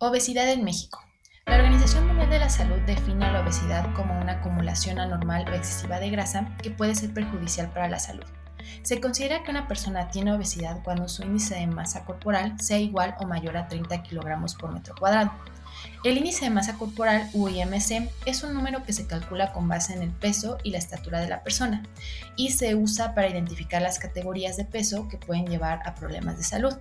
Obesidad en México. La Organización Mundial de la Salud define la obesidad como una acumulación anormal o excesiva de grasa que puede ser perjudicial para la salud. Se considera que una persona tiene obesidad cuando su índice de masa corporal sea igual o mayor a 30 kilogramos por metro cuadrado. El índice de masa corporal UIMC es un número que se calcula con base en el peso y la estatura de la persona y se usa para identificar las categorías de peso que pueden llevar a problemas de salud.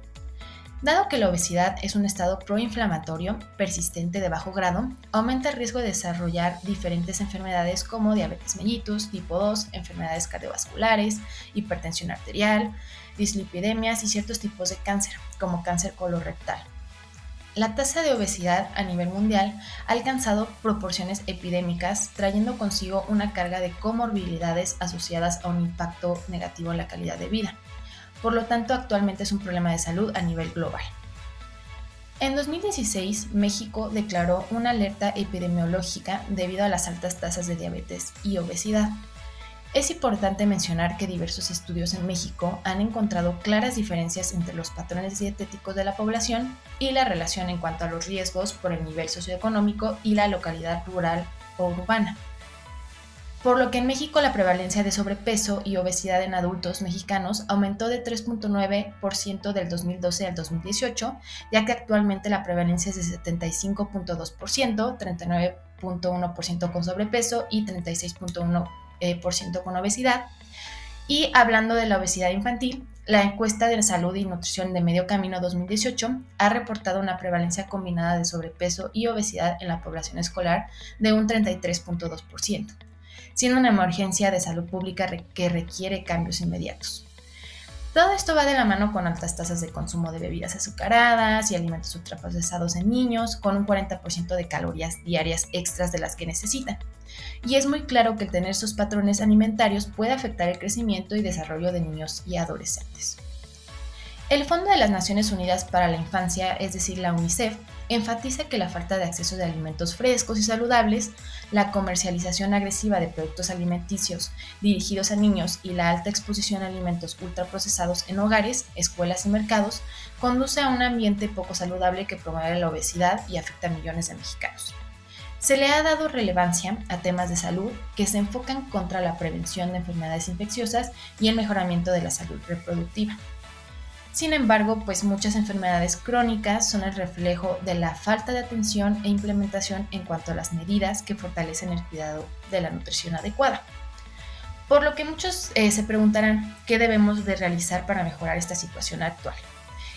Dado que la obesidad es un estado proinflamatorio persistente de bajo grado, aumenta el riesgo de desarrollar diferentes enfermedades como diabetes mellitus, tipo 2, enfermedades cardiovasculares, hipertensión arterial, dislipidemias y ciertos tipos de cáncer, como cáncer colorectal. La tasa de obesidad a nivel mundial ha alcanzado proporciones epidémicas, trayendo consigo una carga de comorbilidades asociadas a un impacto negativo en la calidad de vida. Por lo tanto, actualmente es un problema de salud a nivel global. En 2016, México declaró una alerta epidemiológica debido a las altas tasas de diabetes y obesidad. Es importante mencionar que diversos estudios en México han encontrado claras diferencias entre los patrones dietéticos de la población y la relación en cuanto a los riesgos por el nivel socioeconómico y la localidad rural o urbana por lo que en México la prevalencia de sobrepeso y obesidad en adultos mexicanos aumentó de 3.9% del 2012 al 2018, ya que actualmente la prevalencia es de 75.2%, 39.1% con sobrepeso y 36.1% eh, con obesidad. Y hablando de la obesidad infantil, la encuesta de salud y nutrición de Medio Camino 2018 ha reportado una prevalencia combinada de sobrepeso y obesidad en la población escolar de un 33.2% siendo una emergencia de salud pública que requiere cambios inmediatos. Todo esto va de la mano con altas tasas de consumo de bebidas azucaradas y alimentos ultraprocesados en niños, con un 40% de calorías diarias extras de las que necesitan. Y es muy claro que el tener esos patrones alimentarios puede afectar el crecimiento y desarrollo de niños y adolescentes. El Fondo de las Naciones Unidas para la Infancia, es decir, la UNICEF, enfatiza que la falta de acceso de alimentos frescos y saludables, la comercialización agresiva de productos alimenticios dirigidos a niños y la alta exposición a alimentos ultraprocesados en hogares, escuelas y mercados conduce a un ambiente poco saludable que promueve la obesidad y afecta a millones de mexicanos. Se le ha dado relevancia a temas de salud que se enfocan contra la prevención de enfermedades infecciosas y el mejoramiento de la salud reproductiva. Sin embargo, pues muchas enfermedades crónicas son el reflejo de la falta de atención e implementación en cuanto a las medidas que fortalecen el cuidado de la nutrición adecuada. Por lo que muchos eh, se preguntarán qué debemos de realizar para mejorar esta situación actual.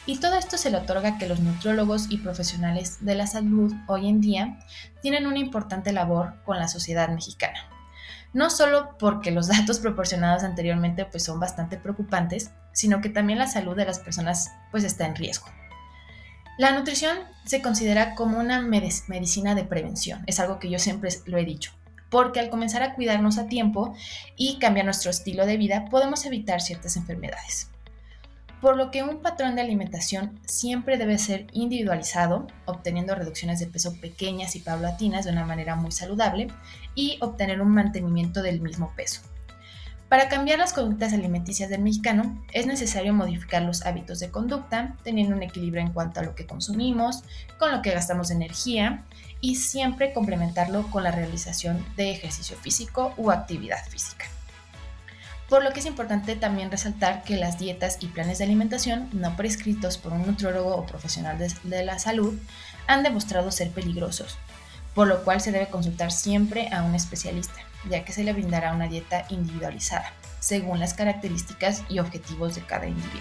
Y todo esto se le otorga que los nutriólogos y profesionales de la salud hoy en día tienen una importante labor con la sociedad mexicana no solo porque los datos proporcionados anteriormente pues son bastante preocupantes, sino que también la salud de las personas pues está en riesgo. La nutrición se considera como una medicina de prevención, es algo que yo siempre lo he dicho, porque al comenzar a cuidarnos a tiempo y cambiar nuestro estilo de vida podemos evitar ciertas enfermedades por lo que un patrón de alimentación siempre debe ser individualizado, obteniendo reducciones de peso pequeñas y paulatinas de una manera muy saludable y obtener un mantenimiento del mismo peso. Para cambiar las conductas alimenticias del mexicano es necesario modificar los hábitos de conducta, teniendo un equilibrio en cuanto a lo que consumimos, con lo que gastamos energía y siempre complementarlo con la realización de ejercicio físico u actividad física por lo que es importante también resaltar que las dietas y planes de alimentación no prescritos por un nutriólogo o profesional de, la salud han demostrado ser peligrosos, por lo cual se debe consultar siempre a un especialista, ya que se le brindará una dieta individualizada, según las características y objetivos de cada individuo.